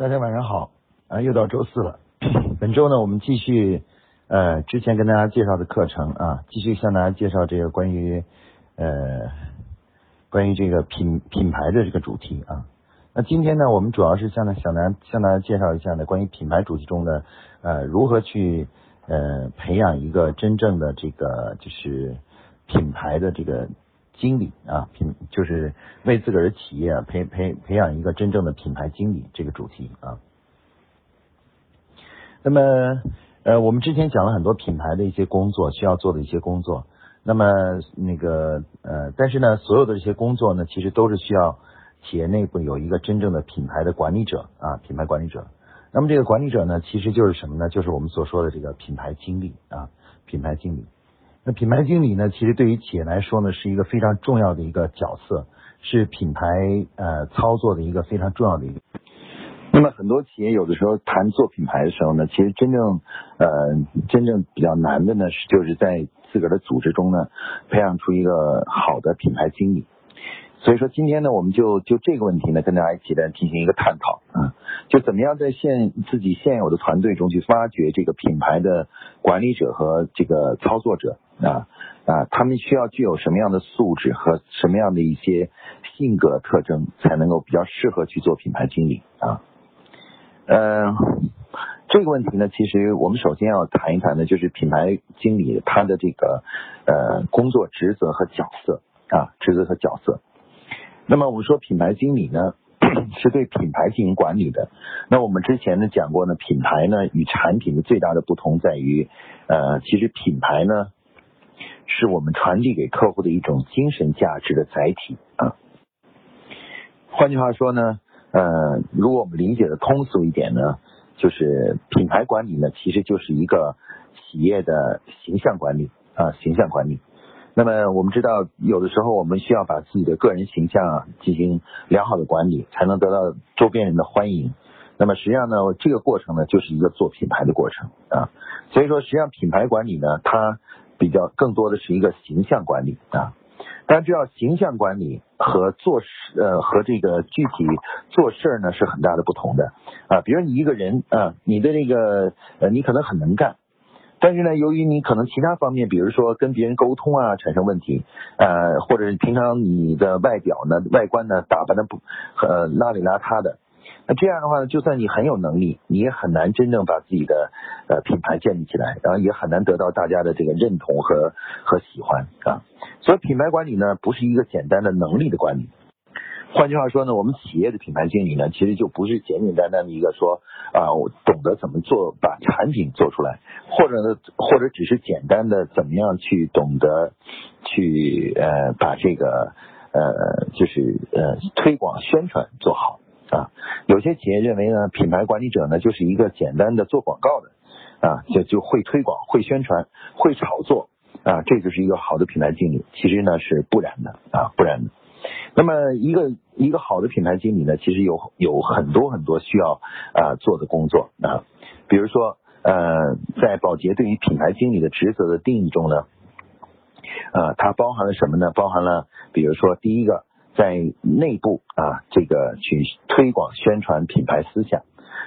大家晚上好啊，又到周四了。本周呢，我们继续呃之前跟大家介绍的课程啊，继续向大家介绍这个关于呃关于这个品品牌的这个主题啊。那今天呢，我们主要是向大向大家向大家介绍一下呢，关于品牌主题中的呃如何去呃培养一个真正的这个就是品牌的这个。经理啊，品就是为自个儿的企业培培培养一个真正的品牌经理这个主题啊。那么呃，我们之前讲了很多品牌的一些工作需要做的一些工作。那么那个呃，但是呢，所有的这些工作呢，其实都是需要企业内部有一个真正的品牌的管理者啊，品牌管理者。那么这个管理者呢，其实就是什么呢？就是我们所说的这个品牌经理啊，品牌经理。那品牌经理呢，其实对于企业来说呢，是一个非常重要的一个角色，是品牌呃操作的一个非常重要的一个。那么很多企业有的时候谈做品牌的时候呢，其实真正呃真正比较难的呢，是就是在自个儿的组织中呢，培养出一个好的品牌经理。所以说今天呢，我们就就这个问题呢，跟大家一起来进行一个探讨啊，就怎么样在现自己现有的团队中去发掘这个品牌的管理者和这个操作者啊啊，他们需要具有什么样的素质和什么样的一些性格特征，才能够比较适合去做品牌经理啊？嗯，这个问题呢，其实我们首先要谈一谈的，就是品牌经理他的这个呃工作职责和角色啊，职责和角色。那么我们说品牌经理呢，是对品牌进行管理的。那我们之前呢讲过呢，品牌呢与产品的最大的不同在于，呃，其实品牌呢是我们传递给客户的一种精神价值的载体啊。换句话说呢，呃，如果我们理解的通俗一点呢，就是品牌管理呢其实就是一个企业的形象管理啊，形象管理。那么我们知道，有的时候我们需要把自己的个人形象啊进行良好的管理，才能得到周边人的欢迎。那么实际上呢，这个过程呢，就是一个做品牌的过程啊。所以说，实际上品牌管理呢，它比较更多的是一个形象管理啊。大家知道，形象管理和做事呃和这个具体做事儿呢是很大的不同的啊。比如你一个人啊，你的这个呃，你可能很能干。但是呢，由于你可能其他方面，比如说跟别人沟通啊，产生问题，呃，或者平常你的外表呢、外观呢打扮的不呃邋里邋遢的，那这样的话呢，就算你很有能力，你也很难真正把自己的呃品牌建立起来，然后也很难得到大家的这个认同和和喜欢啊。所以品牌管理呢，不是一个简单的能力的管理。换句话说呢，我们企业的品牌经理呢，其实就不是简简单单的一个说啊，我懂得怎么做把产品做出来，或者呢，或者只是简单的怎么样去懂得去呃把这个呃就是呃推广宣传做好啊。有些企业认为呢，品牌管理者呢就是一个简单的做广告的啊，就就会推广、会宣传、会炒作啊，这就是一个好的品牌经理。其实呢是不然的啊，不然的。那么一个一个好的品牌经理呢，其实有有很多很多需要啊做的工作啊，比如说呃，在宝洁对于品牌经理的职责的定义中呢，呃，它包含了什么呢？包含了比如说第一个，在内部啊这个去推广宣传品牌思想，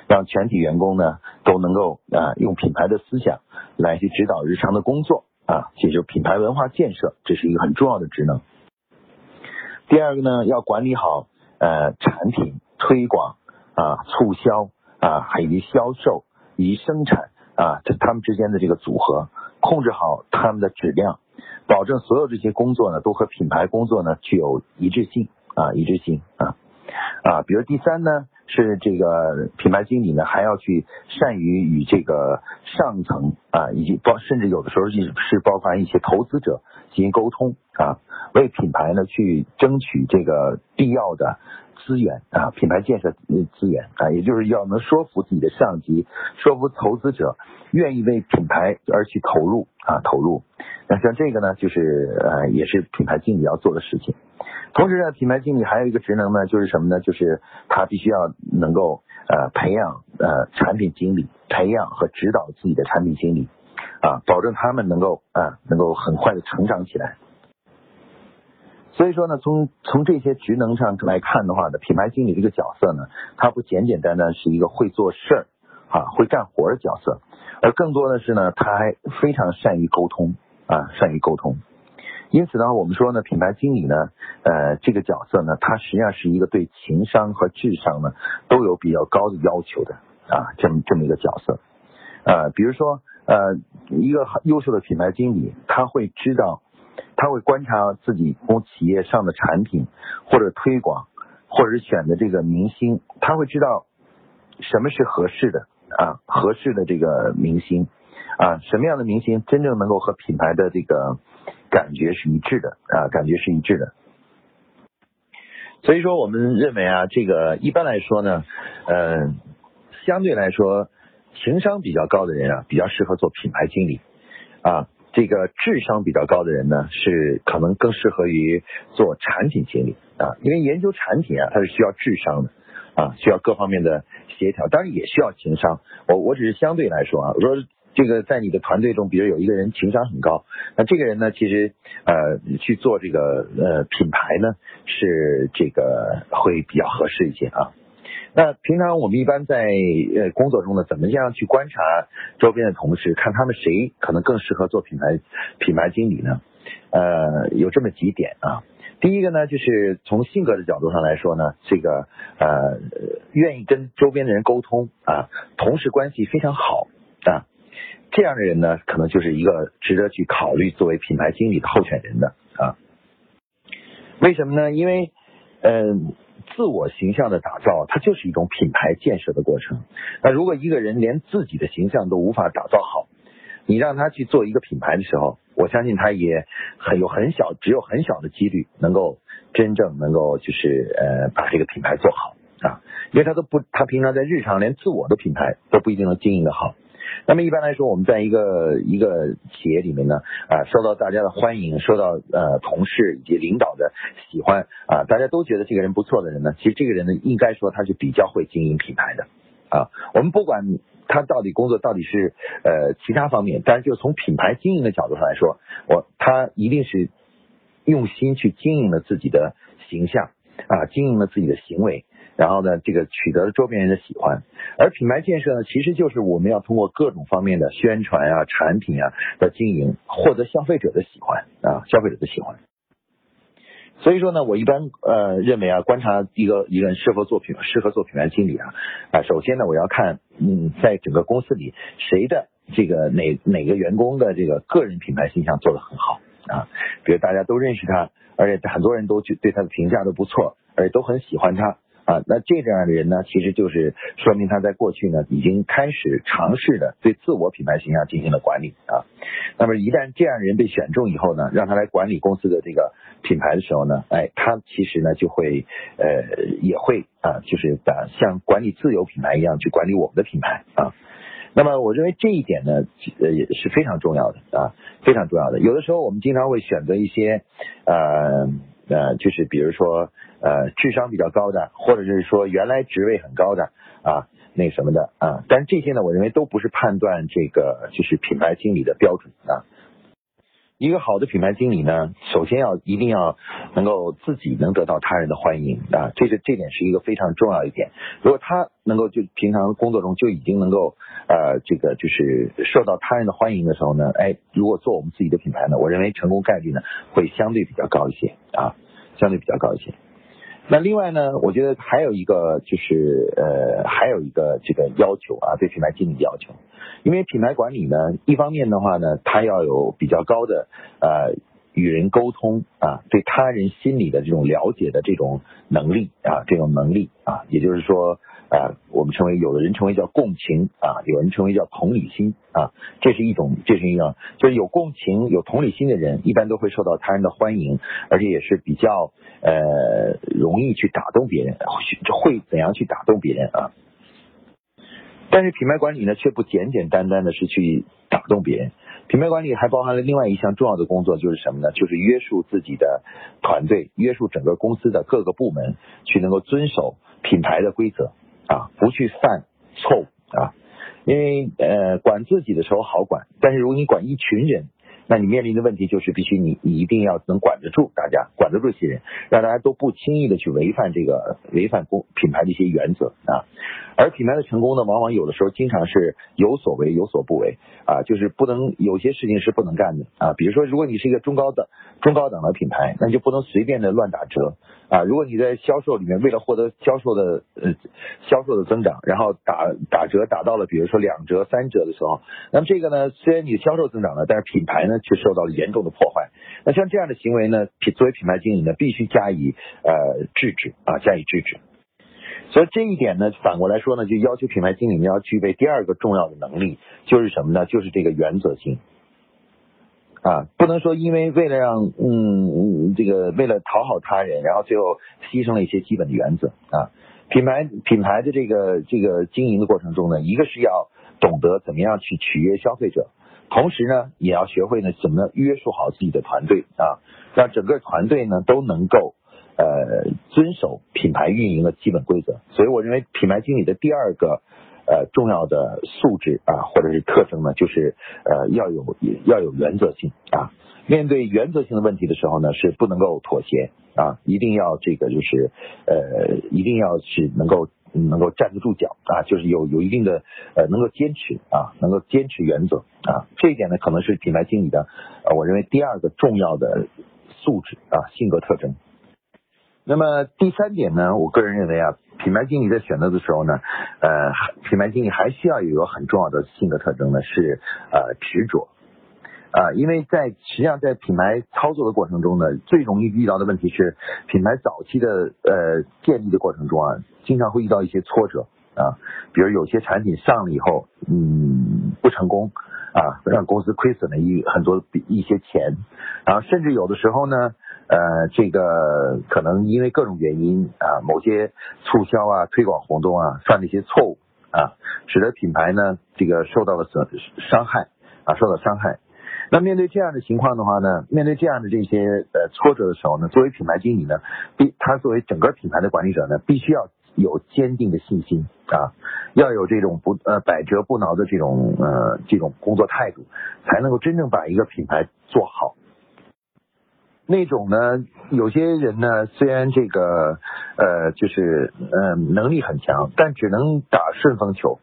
让全体员工呢都能够啊用品牌的思想来去指导日常的工作啊，这就是品牌文化建设，这是一个很重要的职能。第二个呢，要管理好呃产品推广啊、促销啊，还有销售以及生产啊，这他们之间的这个组合，控制好他们的质量，保证所有这些工作呢都和品牌工作呢具有一致性啊，一致性啊啊。比如第三呢，是这个品牌经理呢还要去善于与这个上层啊，以及包甚至有的时候是是包含一些投资者进行沟通啊。为品牌呢去争取这个必要的资源啊，品牌建设资源啊，也就是要能说服自己的上级，说服投资者愿意为品牌而去投入啊，投入。那像这个呢，就是呃，也是品牌经理要做的事情。同时呢，品牌经理还有一个职能呢，就是什么呢？就是他必须要能够呃培养呃产品经理，培养和指导自己的产品经理啊，保证他们能够啊能够很快的成长起来。所以说呢，从从这些职能上来看的话呢，品牌经理这个角色呢，他不简简单单是一个会做事儿啊、会干活的角色，而更多的是呢，他还非常善于沟通啊，善于沟通。因此呢，我们说呢，品牌经理呢，呃，这个角色呢，他实际上是一个对情商和智商呢都有比较高的要求的啊，这么这么一个角色。呃，比如说呃，一个优秀的品牌经理，他会知道，他会观察自己公企业上的产品或者推广，或者是选的这个明星，他会知道什么是合适的啊，合适的这个明星啊，什么样的明星真正能够和品牌的这个感觉是一致的啊，感觉是一致的。所以说，我们认为啊，这个一般来说呢，呃，相对来说，情商比较高的人啊，比较适合做品牌经理啊。这个智商比较高的人呢，是可能更适合于做产品经理啊，因为研究产品啊，它是需要智商的啊，需要各方面的协调，当然也需要情商。我我只是相对来说啊，我说这个在你的团队中，比如有一个人情商很高，那这个人呢，其实呃去做这个呃品牌呢，是这个会比较合适一些啊。那平常我们一般在呃工作中呢，怎么样去观察周边的同事，看他们谁可能更适合做品牌品牌经理呢？呃，有这么几点啊。第一个呢，就是从性格的角度上来说呢，这个呃愿意跟周边的人沟通啊，同事关系非常好啊，这样的人呢，可能就是一个值得去考虑作为品牌经理的候选人的啊。为什么呢？因为嗯。自我形象的打造，它就是一种品牌建设的过程。那如果一个人连自己的形象都无法打造好，你让他去做一个品牌的时候，我相信他也很有很小，只有很小的几率能够真正能够就是呃把这个品牌做好啊，因为他都不，他平常在日常连自我的品牌都不一定能经营的好。那么一般来说，我们在一个一个企业里面呢，啊，受到大家的欢迎，受到呃同事以及领导的喜欢，啊，大家都觉得这个人不错的人呢，其实这个人呢，应该说他是比较会经营品牌的，啊，我们不管他到底工作到底是呃其他方面，但是就从品牌经营的角度上来说，我他一定是用心去经营了自己的形象，啊，经营了自己的行为。然后呢，这个取得了周边人的喜欢，而品牌建设呢，其实就是我们要通过各种方面的宣传啊、产品啊的经营，获得消费者的喜欢啊，消费者的喜欢。所以说呢，我一般呃认为啊，观察一个一个人是否做品适合做品牌经理啊啊，首先呢，我要看嗯，在整个公司里谁的这个哪哪个员工的这个个人品牌形象做得很好啊，比如大家都认识他，而且很多人都去对他的评价都不错，而且都很喜欢他。啊，那这样的人呢，其实就是说明他在过去呢已经开始尝试的对自我品牌形象进行了管理啊。那么一旦这样的人被选中以后呢，让他来管理公司的这个品牌的时候呢，哎，他其实呢就会呃也会啊，就是把像管理自有品牌一样去管理我们的品牌啊。那么我认为这一点呢呃也是非常重要的啊，非常重要的。有的时候我们经常会选择一些呃。呃，就是比如说，呃，智商比较高的，或者是说原来职位很高的啊，那什么的啊，但是这些呢，我认为都不是判断这个就是品牌经理的标准啊。一个好的品牌经理呢，首先要一定要能够自己能得到他人的欢迎啊，这是这点是一个非常重要一点。如果他能够就平常工作中就已经能够呃这个就是受到他人的欢迎的时候呢，哎，如果做我们自己的品牌呢，我认为成功概率呢会相对比较高一些啊，相对比较高一些。那另外呢，我觉得还有一个就是呃，还有一个这个要求啊，对品牌经理的要求，因为品牌管理呢，一方面的话呢，它要有比较高的呃与人沟通啊，对他人心理的这种了解的这种能力啊，这种能力啊，也就是说。啊，我们称为有的人称为叫共情啊，有人称为叫同理心啊，这是一种，这是一种，就是有共情、有同理心的人，一般都会受到他人的欢迎，而且也是比较呃容易去打动别人，会怎样去打动别人啊？但是品牌管理呢，却不简简单单的是去打动别人，品牌管理还包含了另外一项重要的工作，就是什么呢？就是约束自己的团队，约束整个公司的各个部门，去能够遵守品牌的规则。啊，不去犯错误啊，因为呃，管自己的时候好管，但是如果你管一群人，那你面临的问题就是必须你你一定要能管得住大家，管得住这些人，让大家都不轻易的去违反这个违反公品牌的一些原则啊。而品牌的成功呢，往往有的时候经常是有所为有所不为啊，就是不能有些事情是不能干的啊。比如说，如果你是一个中高的中高档的品牌，那就不能随便的乱打折啊。如果你在销售里面为了获得销售的呃销售的增长，然后打打折打到了比如说两折三折的时候，那么这个呢，虽然你销售增长了，但是品牌呢却受到了严重的破坏。那像这样的行为呢，品作为品牌经理呢，必须加以呃制止啊，加以制止。所以这一点呢，反过来说呢，就要求品牌经理要具备第二个重要的能力，就是什么呢？就是这个原则性啊，不能说因为为了让嗯这个为了讨好他人，然后最后牺牲了一些基本的原则啊。品牌品牌的这个这个经营的过程中呢，一个是要懂得怎么样去取悦消费者，同时呢，也要学会呢怎么约束好自己的团队啊，让整个团队呢都能够。呃，遵守品牌运营的基本规则，所以我认为品牌经理的第二个呃重要的素质啊，或者是特征呢，就是呃要有要有原则性啊。面对原则性的问题的时候呢，是不能够妥协啊，一定要这个就是呃一定要是能够能够站得住脚啊，就是有有一定的呃能够坚持啊，能够坚持原则啊，这一点呢可能是品牌经理的呃我认为第二个重要的素质啊性格特征。那么第三点呢，我个人认为啊，品牌经理在选择的时候呢，呃，品牌经理还需要有一个很重要的性格特征呢，是呃执着啊，因为在实际上在品牌操作的过程中呢，最容易遇到的问题是品牌早期的呃建立的过程中啊，经常会遇到一些挫折啊，比如有些产品上了以后，嗯，不成功啊，让公司亏损了一很多一些钱，然后甚至有的时候呢。呃，这个可能因为各种原因啊，某些促销啊、推广活动啊，犯了一些错误啊，使得品牌呢这个受到了损伤害啊，受到伤害。那面对这样的情况的话呢，面对这样的这些呃挫折的时候呢，作为品牌经理呢，必他作为整个品牌的管理者呢，必须要有坚定的信心啊，要有这种不呃百折不挠的这种呃这种工作态度，才能够真正把一个品牌做好。那种呢，有些人呢，虽然这个呃，就是呃能力很强，但只能打顺风球，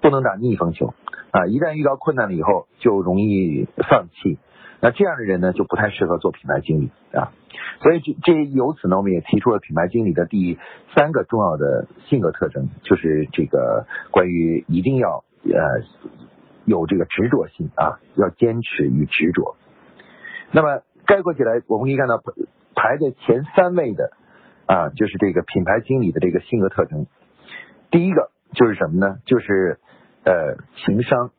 不能打逆风球啊。一旦遇到困难了以后，就容易放弃。那这样的人呢，就不太适合做品牌经理啊。所以这这由此呢，我们也提出了品牌经理的第三个重要的性格特征，就是这个关于一定要呃有这个执着性啊，要坚持与执着。那么。概括起来，我们可以看到排在前三位的啊，就是这个品牌经理的这个性格特征。第一个就是什么呢？就是呃情商。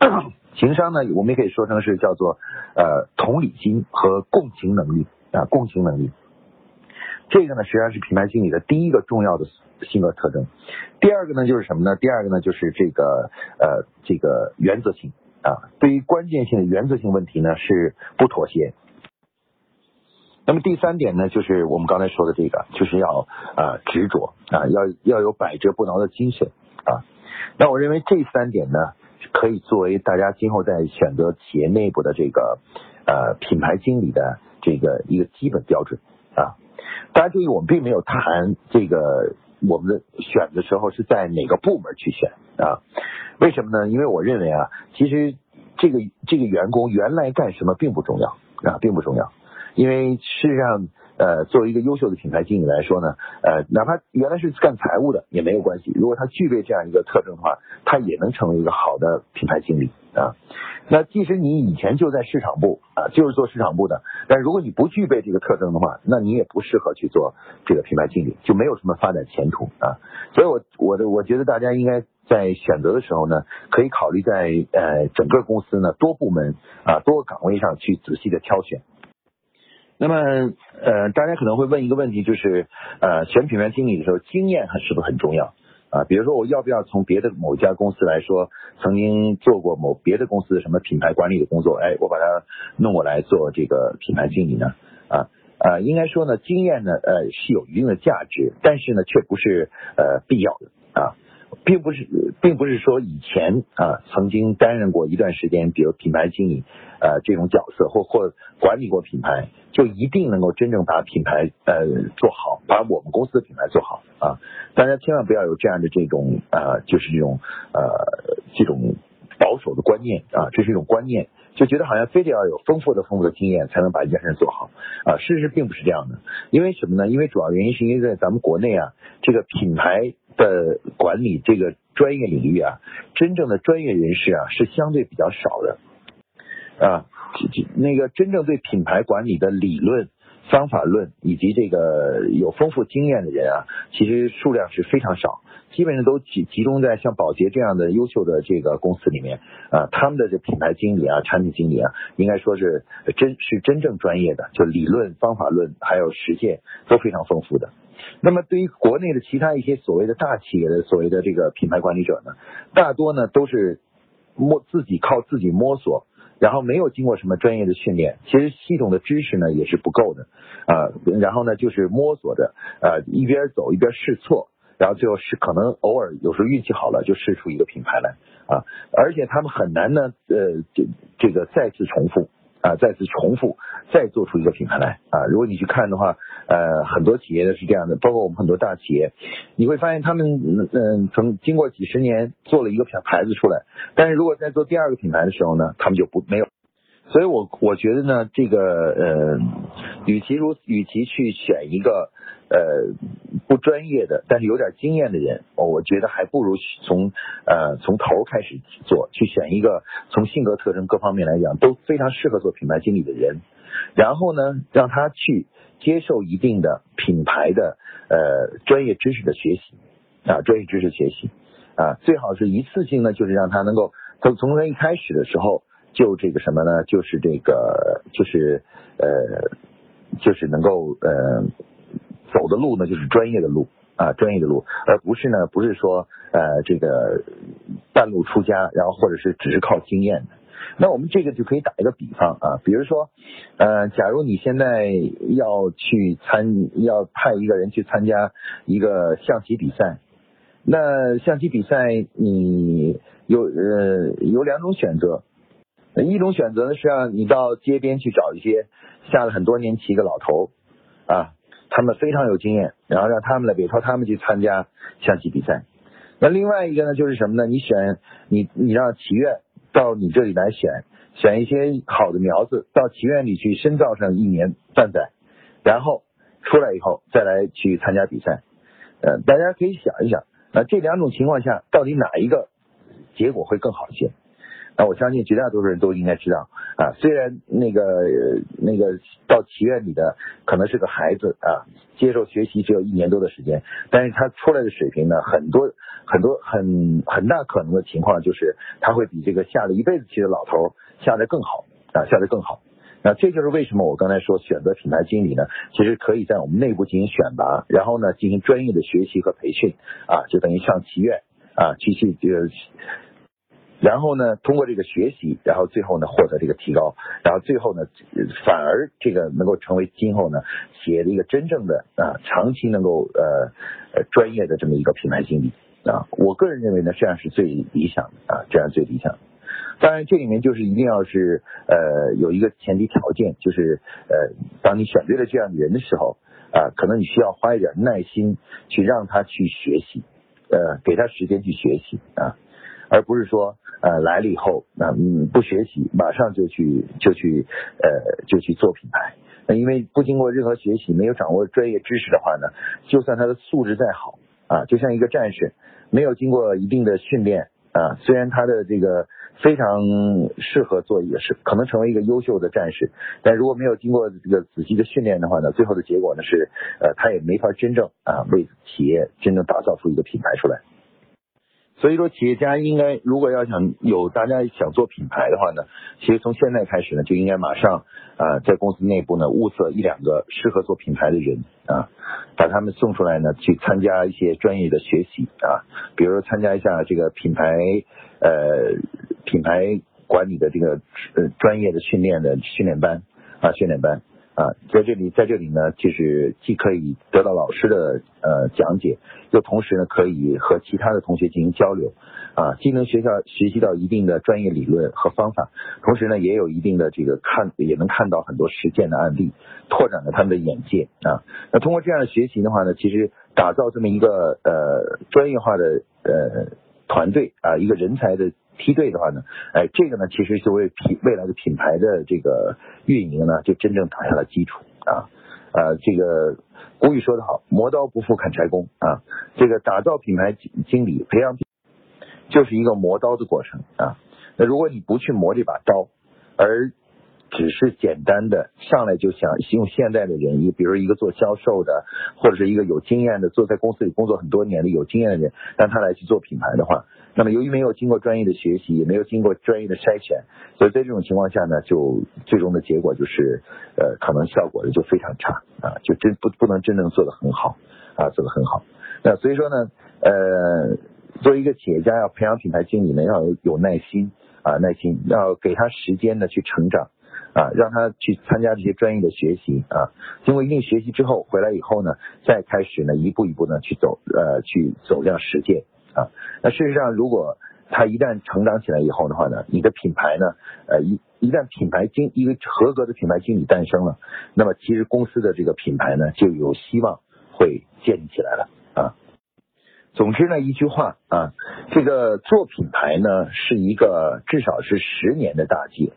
情商呢，我们也可以说成是叫做呃同理心和共情能力啊，共情能力。这个呢，实际上是品牌经理的第一个重要的性格特征。第二个呢，就是什么呢？第二个呢，就是这个呃这个原则性啊，对于关键性的原则性问题呢，是不妥协。那么第三点呢，就是我们刚才说的这个，就是要啊执着啊，要要有百折不挠的精神啊。那我认为这三点呢，可以作为大家今后在选择企业内部的这个呃品牌经理的这个一个基本标准啊。大家注意，我们并没有谈这个我们的选的时候是在哪个部门去选啊？为什么呢？因为我认为啊，其实这个这个员工原来干什么并不重要啊，并不重要。因为事实上，呃，作为一个优秀的品牌经理来说呢，呃，哪怕原来是干财务的也没有关系。如果他具备这样一个特征的话，他也能成为一个好的品牌经理啊。那即使你以前就在市场部啊，就是做市场部的，但如果你不具备这个特征的话，那你也不适合去做这个品牌经理，就没有什么发展前途啊。所以，我我的我觉得大家应该在选择的时候呢，可以考虑在呃整个公司呢多部门啊多个岗位上去仔细的挑选。那么，呃，大家可能会问一个问题，就是，呃，选品牌经理的时候，经验是不是很重要啊？比如说，我要不要从别的某家公司来说，曾经做过某别的公司什么品牌管理的工作，哎，我把它弄过来做这个品牌经理呢？啊，呃，应该说呢，经验呢，呃，是有一定的价值，但是呢，却不是呃必要的啊。并不是，并不是说以前啊曾经担任过一段时间，比如品牌经理呃这种角色，或或管理过品牌，就一定能够真正把品牌呃做好，把我们公司的品牌做好啊！大家千万不要有这样的这种呃，就是这种呃这种保守的观念啊，这是一种观念。就觉得好像非得要有丰富的、丰富的经验才能把一件事做好啊，事实并不是这样的。因为什么呢？因为主要原因是因为在咱们国内啊，这个品牌的管理这个专业领域啊，真正的专业人士啊是相对比较少的啊。那个真正对品牌管理的理论。方法论以及这个有丰富经验的人啊，其实数量是非常少，基本上都集集中在像宝洁这样的优秀的这个公司里面啊，他们的这品牌经理啊、产品经理啊，应该说是真是真正专业的，就理论、方法论还有实践都非常丰富的。那么对于国内的其他一些所谓的大企业的所谓的这个品牌管理者呢，大多呢都是摸自己靠自己摸索。然后没有经过什么专业的训练，其实系统的知识呢也是不够的啊。然后呢就是摸索着，呃一边走一边试错，然后最后是可能偶尔有时候运气好了就试出一个品牌来啊。而且他们很难呢呃这这个再次重复啊再次重复再做出一个品牌来啊。如果你去看的话，呃很多企业呢是这样的，包括我们很多大企业，你会发现他们嗯从经过几十年做了一个品牌子出来。但是如果在做第二个品牌的时候呢，他们就不没有，所以我我觉得呢，这个呃，与其如与其去选一个呃不专业的，但是有点经验的人，我觉得还不如从呃从头开始做，去选一个从性格特征各方面来讲都非常适合做品牌经理的人，然后呢，让他去接受一定的品牌的呃专业知识的学习啊，专业知识学习。啊，最好是一次性呢，就是让他能够从从他一开始的时候就这个什么呢？就是这个就是呃，就是能够呃走的路呢，就是专业的路啊，专业的路，而不是呢，不是说呃这个半路出家，然后或者是只是靠经验的。那我们这个就可以打一个比方啊，比如说呃，假如你现在要去参，要派一个人去参加一个象棋比赛。那象棋比赛，你有呃有两种选择，一种选择呢是让你到街边去找一些下了很多年棋的老头啊，他们非常有经验，然后让他们来委托他们去参加象棋比赛。那另外一个呢就是什么呢？你选你你让棋院到你这里来选，选一些好的苗子到棋院里去深造上一年半载，然后出来以后再来去参加比赛。呃，大家可以想一想。那这两种情况下，到底哪一个结果会更好一些？那我相信绝大多数人都应该知道啊。虽然那个那个到棋院里的可能是个孩子啊，接受学习只有一年多的时间，但是他出来的水平呢，很多很多很很大可能的情况就是他会比这个下了一辈子棋的老头下的更好啊，下的更好。那这就是为什么我刚才说选择品牌经理呢？其实可以在我们内部进行选拔，然后呢进行专业的学习和培训啊，就等于上棋院啊去去这个，然后呢通过这个学习，然后最后呢获得这个提高，然后最后呢反而这个能够成为今后呢企业的一个真正的啊长期能够呃呃专业的这么一个品牌经理啊。我个人认为呢这样是最理想的啊，这样最理想的。当然，这里面就是一定要是呃有一个前提条件，就是呃当你选对了这样的人的时候啊，可能你需要花一点耐心去让他去学习，呃给他时间去学习啊，而不是说呃来了以后啊嗯不学习马上就去就去呃就去做品牌，那因为不经过任何学习，没有掌握专业知识的话呢，就算他的素质再好啊，就像一个战士，没有经过一定的训练啊，虽然他的这个。非常适合做一个是可能成为一个优秀的战士，但如果没有经过这个仔细的训练的话呢，最后的结果呢是呃他也没法真正啊为企业真正打造出一个品牌出来。所以说，企业家应该如果要想有大家想做品牌的话呢，其实从现在开始呢，就应该马上啊，在公司内部呢物色一两个适合做品牌的人啊，把他们送出来呢，去参加一些专业的学习啊，比如说参加一下这个品牌呃品牌管理的这个呃专业的训练的训练班啊训练班。啊，在这里，在这里呢，就是既可以得到老师的呃讲解，又同时呢可以和其他的同学进行交流，啊，既能学校学习到一定的专业理论和方法，同时呢也有一定的这个看，也能看到很多实践的案例，拓展了他们的眼界啊。那通过这样的学习的话呢，其实打造这么一个呃专业化的呃团队啊，一个人才的。梯队的话呢，哎，这个呢，其实就为品未来的品牌的这个运营呢，就真正打下了基础啊。呃，这个古语说得好，磨刀不负砍柴工啊。这个打造品牌经理，培养就是一个磨刀的过程啊。那如果你不去磨这把刀，而只是简单的上来就想用现在的人，一比如一个做销售的，或者是一个有经验的，做在公司里工作很多年的有经验的人，让他来去做品牌的话，那么由于没有经过专业的学习，也没有经过专业的筛选，所以在这种情况下呢，就最终的结果就是，呃，可能效果就非常差啊，就真不不能真正做得很好啊，做得很好。那所以说呢，呃，作为一个企业家要培养品牌经理呢，要有有耐心啊，耐心要给他时间呢去成长。啊，让他去参加这些专业的学习啊，经过一定学习之后，回来以后呢，再开始呢，一步一步呢去走，呃，去走向实践啊。那事实上，如果他一旦成长起来以后的话呢，你的品牌呢，呃，一一旦品牌经一个合格的品牌经理诞生了，那么其实公司的这个品牌呢，就有希望会建立起来了啊。总之呢，一句话啊，这个做品牌呢，是一个至少是十年的大计。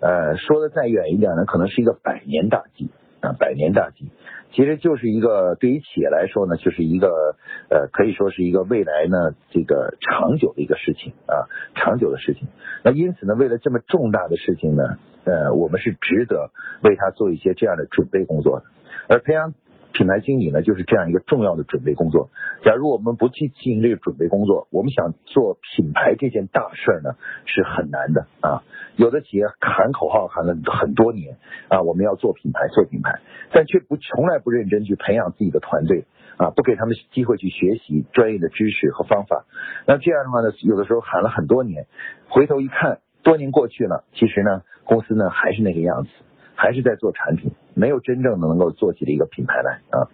呃，说的再远一点呢，可能是一个百年大计啊，百年大计，其实就是一个对于企业来说呢，就是一个呃，可以说是一个未来呢这个长久的一个事情啊，长久的事情。那因此呢，为了这么重大的事情呢，呃，我们是值得为他做一些这样的准备工作的，而培养。品牌经理呢，就是这样一个重要的准备工作。假如我们不去进行这个准备工作，我们想做品牌这件大事呢，是很难的啊。有的企业喊口号喊了很多年啊，我们要做品牌，做品牌，但却不从来不认真去培养自己的团队啊，不给他们机会去学习专业的知识和方法。那这样的话呢，有的时候喊了很多年，回头一看，多年过去了，其实呢，公司呢还是那个样子。还是在做产品，没有真正的能够做起的一个品牌来啊。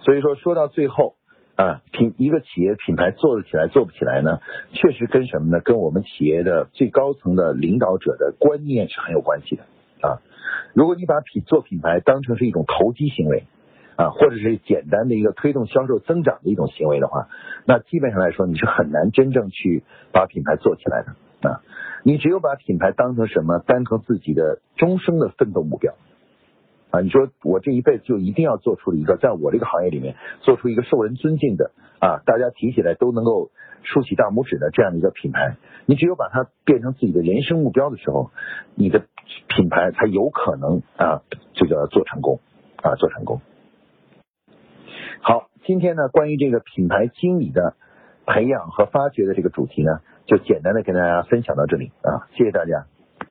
所以说说到最后啊，品一个企业品牌做得起来做不起来呢，确实跟什么呢？跟我们企业的最高层的领导者的观念是很有关系的啊。如果你把品做品牌当成是一种投机行为啊，或者是简单的一个推动销售增长的一种行为的话，那基本上来说你是很难真正去把品牌做起来的啊。你只有把品牌当成什么，当成自己的终生的奋斗目标啊！你说我这一辈子就一定要做出一个，在我这个行业里面做出一个受人尊敬的啊，大家提起来都能够竖起大拇指的这样的一个品牌。你只有把它变成自己的人生目标的时候，你的品牌才有可能啊，这个做成功啊，做成功。好，今天呢，关于这个品牌经理的培养和发掘的这个主题呢。就简单的跟大家分享到这里啊，谢谢大家。